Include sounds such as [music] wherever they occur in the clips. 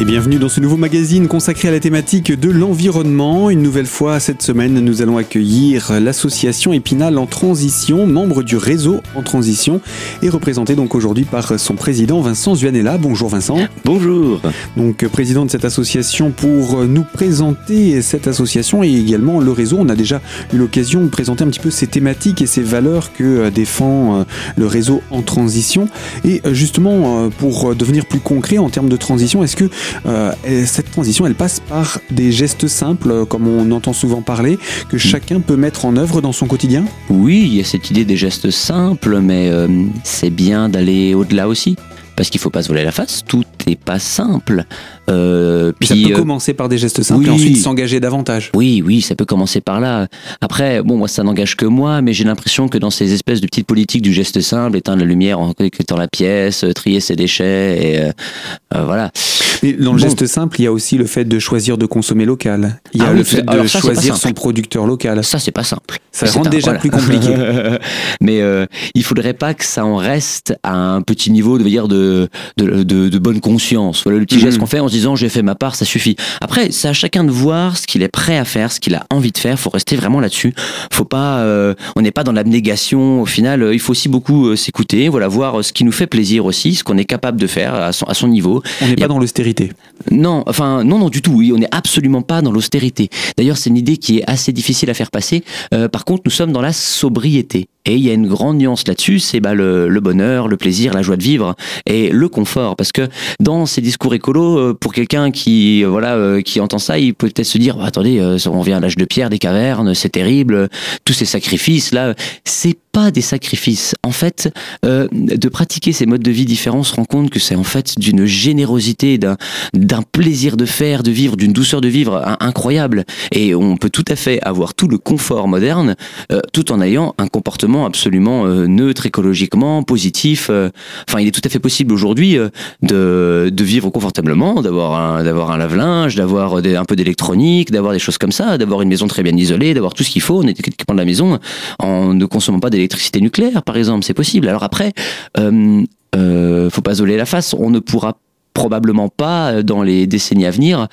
Et bienvenue dans ce nouveau magazine consacré à la thématique de l'environnement. Une nouvelle fois, cette semaine, nous allons accueillir l'association Épinal en transition, membre du réseau en transition, et représenté donc aujourd'hui par son président Vincent Zuanella. Bonjour Vincent. Bonjour. Donc président de cette association pour nous présenter cette association et également le réseau. On a déjà eu l'occasion de présenter un petit peu ces thématiques et ces valeurs que défend le réseau en transition. Et justement, pour devenir plus concret en termes de transition, est-ce que euh, cette transition, elle passe par des gestes simples, euh, comme on entend souvent parler, que chacun peut mettre en œuvre dans son quotidien? Oui, il y a cette idée des gestes simples, mais euh, c'est bien d'aller au-delà aussi. Parce qu'il faut pas se voler la face, tout n'est pas simple. Euh, puis, ça peut commencer par des gestes simples et ensuite s'engager davantage. Oui, oui, ça peut commencer par là. Après, bon, moi, ça n'engage que moi, mais j'ai l'impression que dans ces espèces de petites politiques du geste simple, éteindre la lumière en étant la pièce, trier ses déchets, et voilà. Mais dans le geste simple, il y a aussi le fait de choisir de consommer local. Il y a ah le fait de choisir son producteur local. Ça, c'est pas simple. Ça rend déjà plus compliqué. [laughs] Mais euh, il faudrait pas que ça en reste à un petit niveau de dire de de, de, bonne conscience. Voilà le petit geste mhm. qu'on fait en se disant j'ai fait ma part, ça suffit. Après, c'est à chacun de voir ce qu'il est prêt à faire, ce qu'il a envie de faire. Faut rester vraiment là-dessus. Faut pas, euh, on n'est pas dans l'abnégation. Au final, euh, il faut aussi beaucoup euh, s'écouter. Voilà, voir ce qui nous fait plaisir aussi, ce qu'on est capable de faire à son, à son niveau. On n'est pas dans l'austérité non, enfin non, non du tout. Oui, on n'est absolument pas dans l'austérité. D'ailleurs, c'est une idée qui est assez difficile à faire passer. Par contre, nous sommes dans la sobriété. Et il y a une grande nuance là-dessus, c'est bah, le, bonheur, le plaisir, la joie de vivre et le confort. Parce que dans ces discours écolos, euh, pour quelqu'un qui euh, voilà qui entend ça, il peut peut-être se dire bah, attendez, on vient à l'âge de pierre, des cavernes, c'est terrible, tous ces sacrifices là, c'est des sacrifices. En fait, de pratiquer ces modes de vie différents, on se rend compte que c'est en fait d'une générosité, d'un plaisir de faire, de vivre, d'une douceur de vivre incroyable. Et on peut tout à fait avoir tout le confort moderne euh, tout en ayant un comportement absolument euh, neutre écologiquement, positif. Euh. Enfin, il est tout à fait possible aujourd'hui de, vivre confortablement, d'avoir un, un lave-linge, d'avoir un peu d'électronique, d'avoir des choses comme ça, d'avoir une maison très bien isolée, d'avoir tout ce qu'il faut, on est équipement de la maison, en ne consommant pas d'électricité nucléaire, par exemple, c'est possible. Alors après, euh, faut pas isoler la face, on ne pourra probablement pas euh, dans les décennies à venir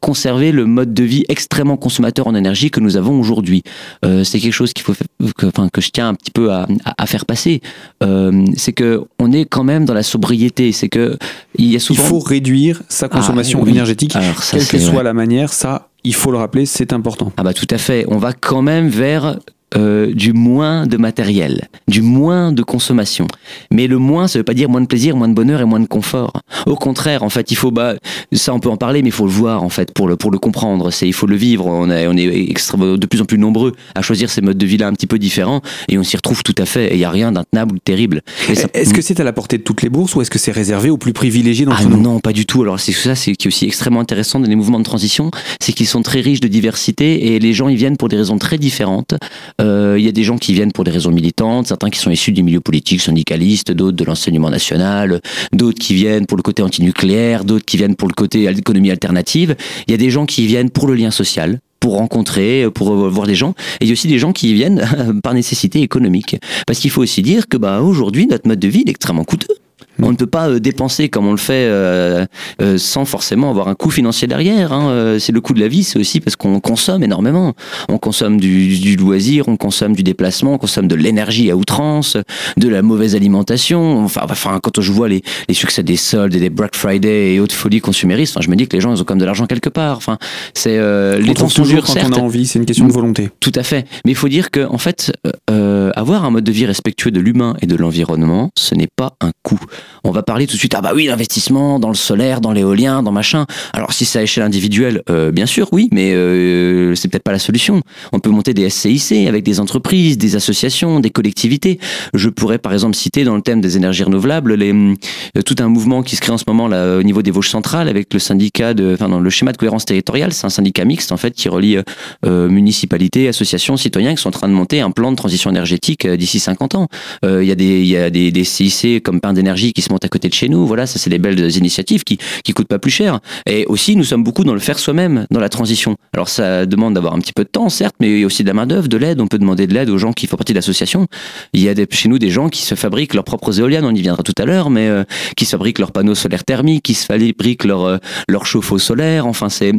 conserver le mode de vie extrêmement consommateur en énergie que nous avons aujourd'hui. Euh, c'est quelque chose qu'il faut, que, enfin, que je tiens un petit peu à, à, faire passer. Euh, c'est que on est quand même dans la sobriété. C'est que il y a souvent. Il faut réduire sa consommation ah, énergétique, quelle que soit la manière. Ça, il faut le rappeler, c'est important. Ah bah tout à fait. On va quand même vers euh, du moins de matériel, du moins de consommation. Mais le moins, ça veut pas dire moins de plaisir, moins de bonheur et moins de confort. Au contraire, en fait, il faut, bah, ça on peut en parler, mais il faut le voir en fait pour le pour le comprendre. C'est il faut le vivre. On est on est de plus en plus nombreux à choisir ces modes de vie là un petit peu différents et on s'y retrouve tout à fait. Et il y a rien d'intenable ou de terrible. Est-ce que c'est à la portée de toutes les bourses ou est-ce que c'est réservé aux plus privilégiés d'entre ah, nous? Non, pas du tout. Alors c'est ça, c'est qui est aussi extrêmement intéressant dans les mouvements de transition, c'est qu'ils sont très riches de diversité et les gens y viennent pour des raisons très différentes. Euh, il y a des gens qui viennent pour des raisons militantes, certains qui sont issus du milieu politique, syndicalistes, d'autres de l'enseignement national, d'autres qui viennent pour le côté antinucléaire, d'autres qui viennent pour le côté économie alternative. Il y a des gens qui viennent pour le lien social, pour rencontrer, pour voir des gens. Et il y a aussi des gens qui viennent [laughs] par nécessité économique. Parce qu'il faut aussi dire que bah, aujourd'hui, notre mode de vie est extrêmement coûteux. On ne peut pas euh, dépenser comme on le fait euh, euh, sans forcément avoir un coût financier derrière. Hein. C'est le coût de la vie, c'est aussi parce qu'on consomme énormément. On consomme du, loisir, on consomme du déplacement, on consomme de l'énergie à outrance, de la mauvaise alimentation. Enfin, enfin quand je vois les, succès des soldes et des Black Friday et autres folies consuméristes, enfin, je me dis que les gens ils ont comme de l'argent quelque part. Enfin, c'est les temps sont durs quand on a envie, c'est une question de volonté. Tout à fait. Mais il faut dire que en fait, avoir un mode de vie respectueux de l'humain et de l'environnement, ce n'est pas un coût on va parler tout de suite, ah bah oui, l'investissement dans le solaire, dans l'éolien, dans machin. Alors si c'est à échelle individuelle, euh, bien sûr, oui, mais euh, c'est peut-être pas la solution. On peut monter des SCIC avec des entreprises, des associations, des collectivités. Je pourrais par exemple citer dans le thème des énergies renouvelables les, euh, tout un mouvement qui se crée en ce moment là au niveau des Vosges centrales avec le syndicat de, enfin dans le schéma de cohérence territoriale, c'est un syndicat mixte en fait qui relie municipalités, associations, citoyens qui sont en train de monter un plan de transition énergétique d'ici 50 ans. Il y a des il y a des, des CIC comme pain d'énergie qui se monte à côté de chez nous. Voilà, ça c'est des belles initiatives qui qui coûtent pas plus cher. Et aussi, nous sommes beaucoup dans le faire soi-même, dans la transition. Alors ça demande d'avoir un petit peu de temps, certes, mais il y a aussi de la main d'œuvre, de l'aide. On peut demander de l'aide aux gens qui font partie de l'association. Il y a chez nous des gens qui se fabriquent leurs propres éoliennes, on y viendra tout à l'heure, mais euh, qui se fabriquent leurs panneaux solaires thermiques, qui se fabriquent leurs euh, leur chauffe-eau solaire. Enfin, c'est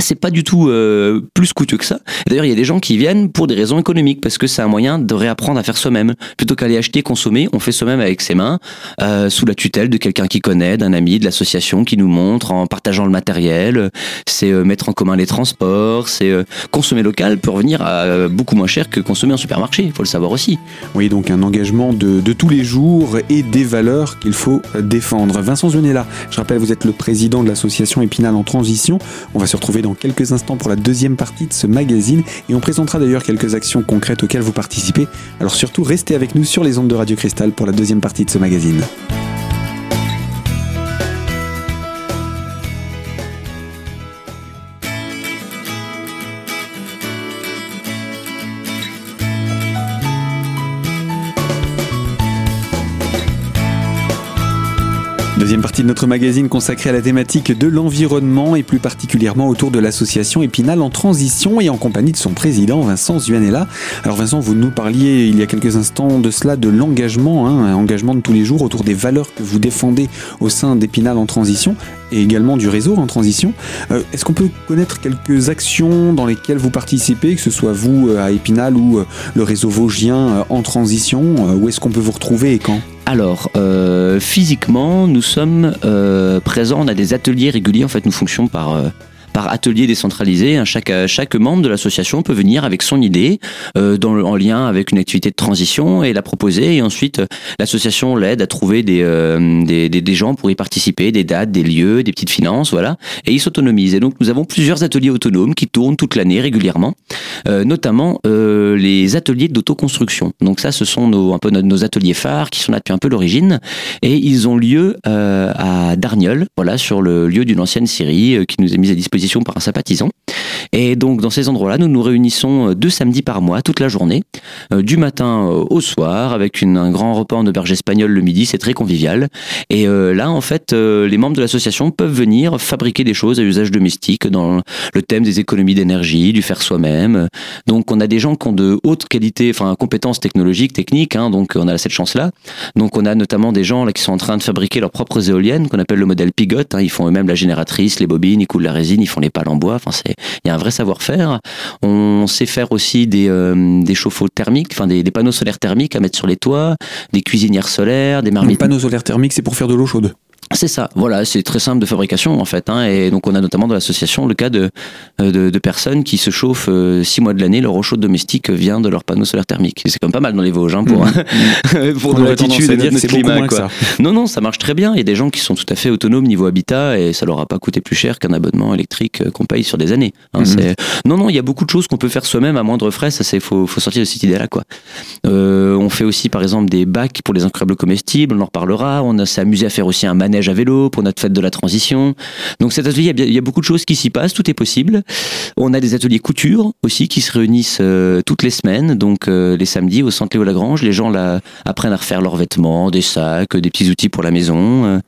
c'est pas du tout euh, plus coûteux que ça. D'ailleurs, il y a des gens qui viennent pour des raisons économiques parce que c'est un moyen de réapprendre à faire soi-même plutôt qu'aller acheter, consommer. On fait soi-même avec ses mains, euh, sous la tutelle de quelqu'un qui connaît, d'un ami, de l'association qui nous montre en partageant le matériel. C'est euh, mettre en commun les transports, c'est consommer local peut revenir à beaucoup moins cher que consommer en supermarché. Il faut le savoir aussi. Oui, donc un engagement de, tous les jours et des valeurs qu'il faut défendre. Vincent Zunella, je rappelle, vous êtes le président de l'association Épinal en transition. On va se retrouver dans quelques instants pour la deuxième partie de ce magazine et on présentera d'ailleurs quelques actions concrètes auxquelles vous participez. Alors surtout, restez avec nous sur les ondes de Radio Cristal pour la deuxième partie de ce magazine. Deuxième partie de notre magazine consacrée à la thématique de l'environnement et plus particulièrement autour de l'association Épinal en transition et en compagnie de son président Vincent Zuanella. Alors Vincent, vous nous parliez il y a quelques instants de cela, de l'engagement, hein, un engagement de tous les jours autour des valeurs que vous défendez au sein d'Épinal en transition et également du réseau en transition. Euh, Est-ce qu'on peut connaître quelques actions dans lesquelles vous participez, que ce soit vous euh, à Épinal ou euh, le réseau vosgien en transition Où est-ce qu'on peut vous retrouver et quand? Alors, physiquement, nous sommes euh, présents, on a des ateliers réguliers, en fait, nous fonctionnons par, euh, par atelier décentralisé. hein. Chaque, chaque membre de l'association peut venir avec son idée euh, dans en lien avec une activité de transition et la proposer. Et ensuite, euh, l'association l'aide à trouver des, euh, des, des, des gens pour y participer, des dates, des lieux, des petites finances, voilà. Et ils s'autonomisent. Et donc, nous avons plusieurs ateliers autonomes qui tournent toute l'année régulièrement, euh, notamment euh, les ateliers d'autoconstruction. Donc ça, ce sont nos, un peu nos, ateliers phares qui sont là depuis un peu l'origine. Et ils ont lieu euh, à Darnieul, voilà, sur le lieu d'une ancienne euh, qui nous est mise à disposition par un sympathisant. Et donc dans ces endroits-là, nous nous réunissons euh, deux samedis par mois, toute la journée, euh, du matin euh, au soir, avec un grand repas en auberge espagnole le midi, c'est très convivial. Et là, en fait, les membres de l'association peuvent venir fabriquer des choses à usage domestique dans le thème des économies d'énergie, du faire soi-même. Donc on a des gens qui ont de hautes qualités, enfin compétences technologiques, techniques, hein, donc on a cette chance-là. Donc on a notamment des gens là qui sont en train de fabriquer leurs propres éoliennes, qu'on appelle le modèle Pigot. hein. ils font eux-mêmes la génératrice, les bobines, ils coulent la résine, ils font les pales en bois. Enfin, il y a un vrai savoir-faire. On sait faire aussi des, euh, des chauffe-eau thermiques, enfin des, des panneaux solaires thermiques à mettre sur les toits, des cuisinières solaires, des Les marmites. panneaux solaires thermiques, c'est pour faire de l'eau chaude. C'est ça, voilà, c'est très simple de fabrication en fait. Hein, et donc on a notamment dans l'association le cas de, euh, de, de personnes qui se chauffent euh, six mois de l'année, leur eau chaude domestique vient de leurs panneaux solaires thermiques. C'est quand même pas mal dans les Vosges hein, pour, [laughs] pour à et dire notre que c'est beaucoup climat. Quoi. ça. Non, non, ça marche très bien. Il y a des gens qui sont tout à fait autonomes niveau habitat et ça leur a pas coûté plus cher qu'un abonnement électrique euh, qu'on paye sur des années. Hein, c'est- Non, non, il y a beaucoup de choses qu'on peut faire soi-même à moindre frais. Ça, c'est faut, faut sortir de cette idée-là, quoi. Euh, on fait aussi, par exemple, des bacs pour les incroyables comestibles. On en reparlera. On s'est amusé à faire aussi un manège à vélo pour notre fête de la transition. Donc cet atelier, il y a beaucoup de choses qui s'y passent. Tout est possible. On a des ateliers couture aussi qui se réunissent euh, toutes les semaines. Donc euh, les samedis au centre Léo Lagrange, les gens apprennent à refaire leurs vêtements, des sacs, des petits outils pour la maison. Euh,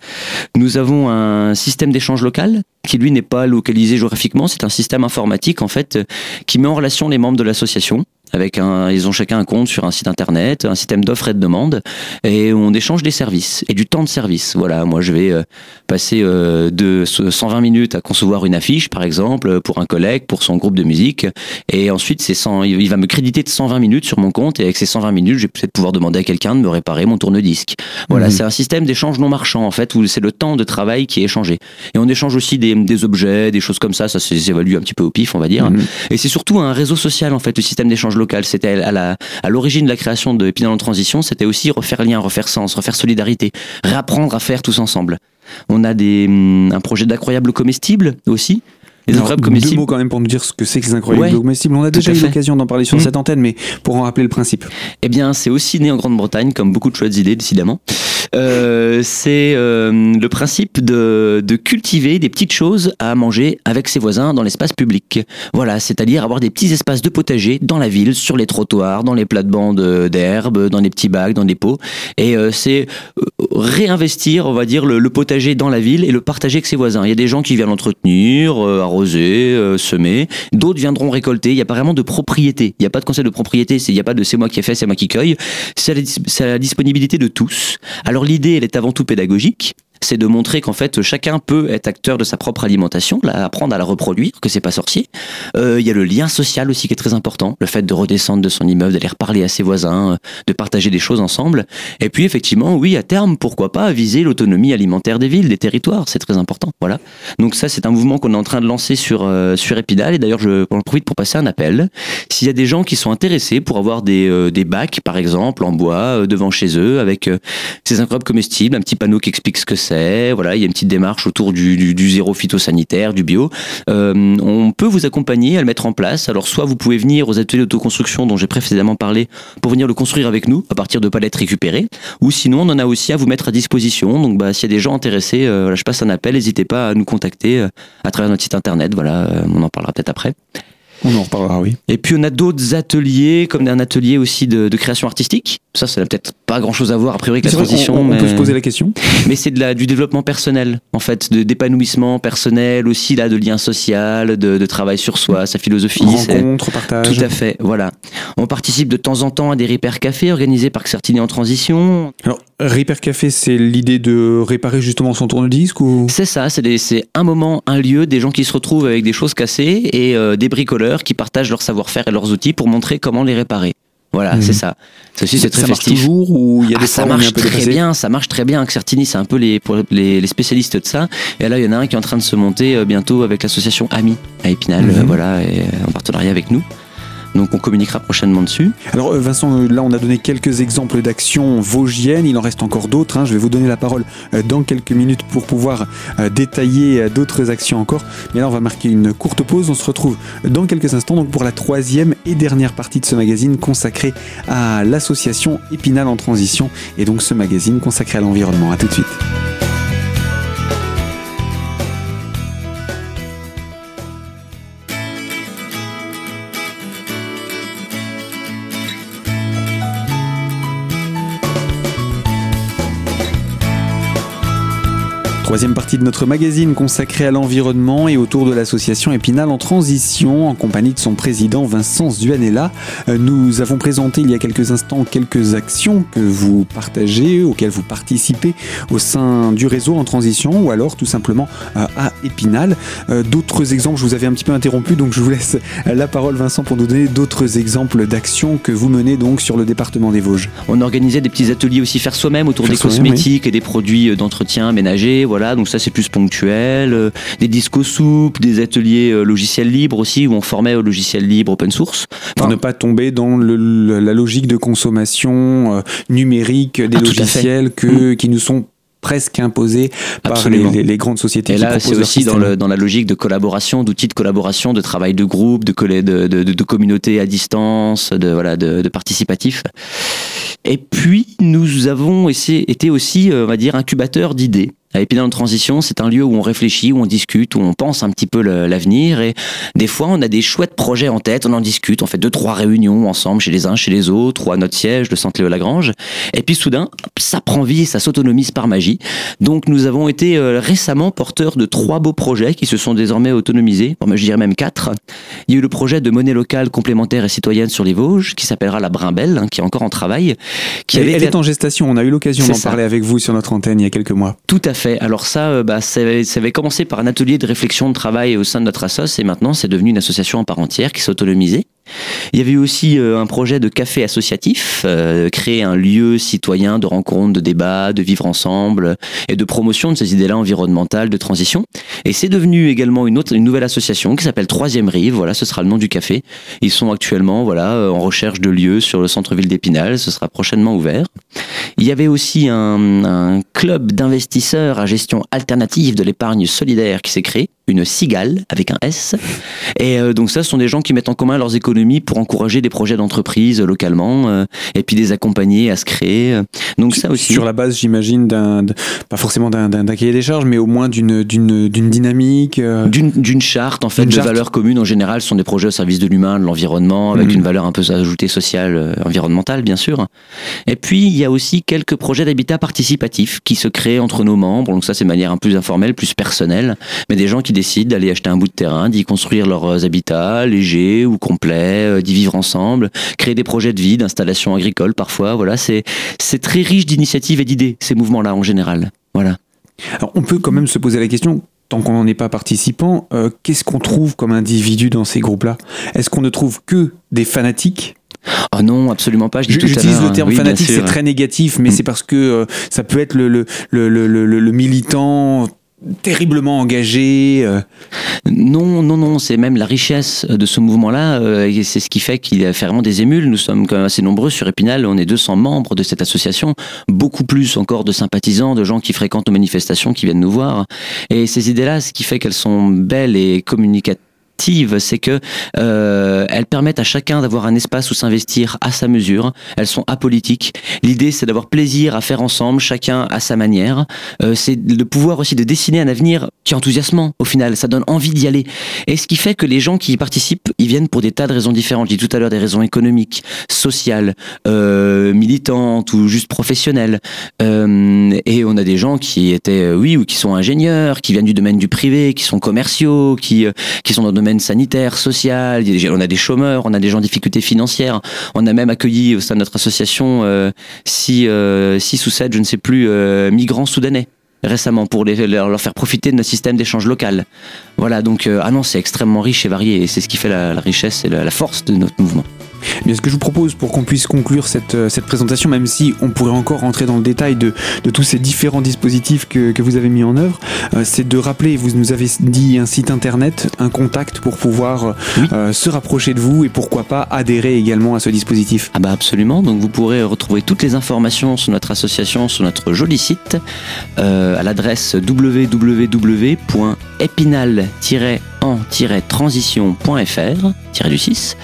Nous avons un système d'échange local qui lui n'est pas localisé géographiquement. C'est un système informatique en fait qui met en relation les membres de l'association. Avec un, ils ont chacun un compte sur un site internet, un système d'offres et de demandes, et on échange des services et du temps de service. Voilà, moi je vais euh, passer euh, de 120 minutes à concevoir une affiche, par exemple, pour un collègue, pour son groupe de musique, et ensuite c'est 100, il va me créditer de 120 minutes sur mon compte, et avec ces 120 minutes, je vais peut-être pouvoir demander à quelqu'un de me réparer mon tourne-disque. Voilà, Mhm. c'est un système d'échange non marchand en fait, où c'est le temps de travail qui est échangé. Et on échange aussi des, des objets, des choses comme ça, ça s'évalue un petit peu au pif, on va dire. Mhm. Et c'est surtout un réseau social en fait, le système d'échange local. C'était à la à l'origine de la création de Épinal en transition, c'était aussi refaire lien, refaire sens, refaire solidarité, réapprendre à faire tous ensemble. On a des hum, un projet d'incroyables comestibles aussi. Les Alors, incroyables deux comestibles. mots quand même pour nous dire ce que c'est que les incroyables Ouais, comestibles. On a déjà eu l'occasion d'en parler sur Mhm. cette antenne, mais pour en rappeler le principe. Eh bien, c'est aussi né en Grande-Bretagne, comme beaucoup de chouettes idées, décidément. Euh, c'est euh, le principe de, de cultiver des petites choses à manger avec ses voisins dans l'espace public. Voilà, c'est-à-dire avoir des petits espaces de potager dans la ville, sur les trottoirs, dans les plates-bandes d'herbe, dans des petits bacs, dans des pots. Et euh, c'est euh, réinvestir, on va dire, le, potager dans la ville et le partager avec ses voisins. Il y a des gens qui viennent l'entretenir, euh, arroser, euh, semer. D'autres viendront récolter. Il n'y a pas vraiment de propriété. Il n'y a pas de concept de propriété. Il n'y a pas de c'est moi qui ai fait, c'est moi qui cueille. C'est la disponibilité de tous. L'idée, elle est avant tout pédagogique. C'est de montrer qu'en fait chacun peut être acteur de sa propre alimentation, apprendre à la reproduire, que c'est pas sorcier. Euh, Il y a le lien social aussi qui est très important, le fait de redescendre de son immeuble, d'aller reparler à ses voisins, de partager des choses ensemble. Et puis effectivement, oui, à terme, pourquoi pas viser l'autonomie alimentaire des villes, des territoires, c'est très important. Voilà. Donc ça, c'est un mouvement qu'on est en train de lancer sur euh, sur Épinal. Et d'ailleurs, je j'en profite pour passer un appel. S'il y a des gens qui sont intéressés pour avoir des euh, des bacs, par exemple, en bois euh, devant chez eux, avec euh, ces incroyables comestibles, un petit panneau qui explique ce que c'est. Voilà, il y a une petite démarche autour du, zéro phytosanitaire, du bio. Euh, on peut vous accompagner à le mettre en place. Alors, soit vous pouvez venir aux ateliers d'autoconstruction dont j'ai précédemment parlé pour venir le construire avec nous à partir de palettes récupérées. Ou sinon, on en a aussi à vous mettre à disposition. Donc, bah, s'il y a des gens intéressés, euh, je passe un appel. N'hésitez pas à nous contacter euh, à travers notre site internet. Voilà, on en parlera peut-être après. On en reparlera, oui. Et puis on a d'autres ateliers, comme un atelier aussi de, de création artistique. Ça, ça n'a peut-être pas grand-chose à voir a priori avec la transition, on, on mais, peut se poser la question. [laughs] mais c'est de la, du développement personnel, en fait, de- d'épanouissement personnel, aussi là, de lien social, de, de travail sur soi, sa philosophie. Rencontre, partage. Tout à fait, voilà. On participe de temps en temps à des repères cafés organisés par Certini en transition. Alors, Repair Café, c'est l'idée de réparer justement son tourne-disque ou? C'est ça, c'est un moment, un lieu, des gens qui se retrouvent avec des choses cassées et euh, des bricoleurs qui partagent leur savoir-faire et leurs outils pour montrer comment les réparer. Voilà, Mhm. c'est ça. Ça aussi, c'est très ça marche festif. toujours ou il y a Ah, des ça on est marche un peu très bien, ça marche très bien. Certini, c'est un peu les, pour les, les spécialistes de ça. Et là, il y en a un qui est en train de se monter euh, bientôt avec l'association AMI à Épinal, Mhm. euh, voilà, et, en partenariat avec nous. Donc, on communiquera prochainement dessus. Alors euh, Vincent, euh, là on a donné quelques exemples d'actions vosgiennes, il en reste encore d'autres. hein. Je vais vous donner la parole euh, dans quelques minutes pour pouvoir détailler d'autres actions encore. Mais là on va marquer une courte pause, on se retrouve dans quelques instants donc pour la troisième et dernière partie de ce magazine consacré à l'association Épinal en transition et donc ce magazine consacré à l'environnement. À tout de suite. Troisième partie de notre magazine consacrée à l'environnement et autour de l'association Épinal en transition en compagnie de son président Vincent Zuanella. Euh, Nous avons présenté il y a quelques instants quelques actions que vous partagez, auxquelles vous participez au sein du réseau en transition ou alors tout simplement euh, à Épinal. Euh, D'autres exemples, je vous avais un petit peu interrompu donc je vous laisse la parole Vincent pour nous donner d'autres exemples d'actions que vous menez donc sur le département des Vosges. On organisait des petits ateliers aussi faire soi-même autour Faire des cosmétiques et des produits d'entretien ménager. Voilà, donc ça c'est plus ponctuel. Euh, Des discos soupes, des ateliers euh, logiciels libres aussi où on formait au logiciel libre open source. pour ne pas tomber dans le- le- la logique de consommation euh, numérique des Ah, logiciels que, qui nous sont presque imposés par les, Absolument. les- les grandes sociétés. Et là, c'est aussi dans, système. le, dans la logique de collaboration, d'outils de collaboration, de travail de groupe, de, de, de, de, de communauté à distance, de, voilà, de, participatif. Et puis, nous avons essayé- été aussi, euh, on va dire, incubateurs d'idées. Épinal en transition, c'est un lieu où on réfléchit, où on discute, où on pense un petit peu l'avenir. Et des fois, on a des chouettes projets en tête, on en discute, on fait deux, trois réunions ensemble chez les uns, chez les autres, ou à notre siège, le Centre Léo-Lagrange. Et puis soudain, ça prend vie ça s'autonomise par magie. Donc nous avons été euh, récemment porteurs de trois beaux projets qui se sont désormais autonomisés. Bon, je dirais même quatre. Il y a eu le projet de monnaie locale complémentaire et citoyenne sur les Vosges, qui s'appellera la Brimbelle, hein, qui est encore en travail. Qui Elle, avait elle été- est en gestation, on a eu l'occasion d'en parler avec vous sur notre antenne il y a quelques mois. Tout à fait. Alors ça, euh, bah, ça, avait, ça avait commencé par un atelier de réflexion de travail au sein de notre assoce et maintenant c'est devenu une association en part entière qui s'est autonomisée. Il y avait aussi euh, un projet de café associatif, euh, créer un lieu citoyen de rencontre, de débat, de vivre ensemble et de promotion de ces idées-là environnementales, de transition. Et c'est devenu également une autre, une nouvelle association qui s'appelle Troisième Rive. Voilà, ce sera le nom du café. Ils sont actuellement, voilà, euh, en recherche de lieux sur le centre-ville d'Épinal. Ce sera prochainement ouvert. Il y avait aussi un, un club d'investisseurs à gestion alternative de l'épargne solidaire qui s'est créé, une cigale avec un S. Et euh, donc ça, ce sont des gens qui mettent en commun leurs économies pour encourager des projets d'entreprise localement et puis les accompagner à se créer. Donc ça aussi. Sur la base, j'imagine, d'un, pas forcément d'un, cahier des charges, mais au moins d'une, d'une, d'une dynamique. D'une, d'une charte, en fait, de valeurs communes. En général, ce sont des projets au service de l'humain, de l'environnement, avec mhm. une valeur un peu ajoutée sociale, environnementale, bien sûr. Et puis, il y a aussi quelques projets d'habitat participatif qui se créent entre nos membres. Donc ça, c'est de manière un peu plus informelle, plus personnelle. Mais des gens qui décident d'aller acheter un bout de terrain, d'y construire leurs habitats légers ou complets, euh, d'y vivre ensemble, créer des projets de vie, d'installation agricole parfois. Voilà, c'est très riche d'initiatives et d'idées ces mouvements-là en général. Voilà. Alors on peut quand même se poser la question tant qu'on n'en est pas participant, euh, qu'est-ce qu'on trouve comme individu dans ces groupes-là? Est-ce qu'on ne trouve que des fanatiques? Oh non, absolument pas. J'utilise le terme fanatique, c'est très négatif, mais mm. c'est parce que euh, ça peut être le, le, le, le militant terriblement engagé euh. Non, non, non, c'est même la richesse de ce mouvement-là, euh, et c'est ce qui fait qu'il a fait vraiment des émules. Nous sommes quand même assez nombreux sur Épinal, on est 200 membres de cette association, beaucoup plus encore de sympathisants, de gens qui fréquentent nos manifestations, qui viennent nous voir. Et ces idées-là, ce qui fait qu'elles sont belles et c'est que euh, elles permettent à chacun d'avoir un espace où s'investir à sa mesure. Elles sont apolitiques. L'idée, c'est d'avoir plaisir à faire ensemble, chacun à sa manière. Euh, c'est de pouvoir aussi de dessiner un avenir qui est enthousiasmant. Au final, ça donne envie d'y aller. Et ce qui fait que les gens qui y participent, ils viennent pour des tas de raisons différentes. Je dis tout à l'heure des raisons économiques, sociales, euh, militantes ou juste professionnelles. Euh, et on a des gens qui étaient, euh, oui, ou qui sont ingénieurs, qui viennent du domaine du privé, qui sont commerciaux, qui qui sont dans le domaine sanitaire, social, on a des chômeurs, on a des gens en difficulté financière. On a même accueilli au sein de notre association euh, six, euh, six ou sept, je ne sais plus, euh, migrants soudanais récemment pour les, leur faire profiter de notre système d'échange local. Voilà, donc ah non, c'est extrêmement riche et varié et c'est ce qui fait la, richesse et la force de notre mouvement. Bien, ce que je vous propose pour qu'on puisse conclure cette, euh, cette, présentation, même si on pourrait encore rentrer dans le détail de, de tous ces différents dispositifs que, que vous avez mis en œuvre, euh, c'est de rappeler, vous nous avez dit un site internet, un contact pour pouvoir euh, se rapprocher de vous et pourquoi pas adhérer également à ce dispositif. Ah bah absolument, donc vous pourrez retrouver toutes les informations sur notre association, sur notre joli site, à l'adresse www.epinal-en-transition.fr-du-6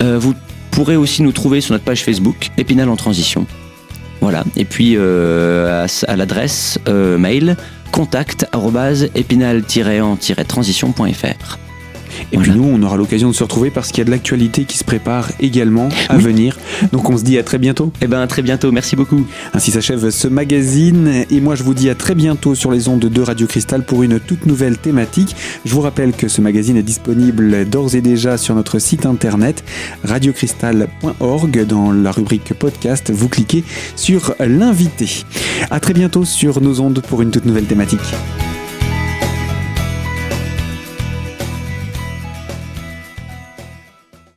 euh, vous pourrez aussi nous trouver sur notre page Facebook, Épinal en transition. Voilà. Et puis euh, à, l'adresse euh, mail contact@epinal-transition.fr et puis nous, on aura l'occasion de se retrouver parce qu'il y a de l'actualité qui se prépare également à venir. Donc on se dit à très bientôt. Eh ben à très bientôt, merci beaucoup. Ainsi s'achève ce magazine et moi je vous dis à très bientôt sur les ondes de Radio Cristal pour une toute nouvelle thématique. Je vous rappelle que ce magazine est disponible d'ores et déjà sur notre site internet radiocristal.org dans la rubrique podcast. Vous cliquez sur l'invité. À très bientôt sur nos ondes pour une toute nouvelle thématique.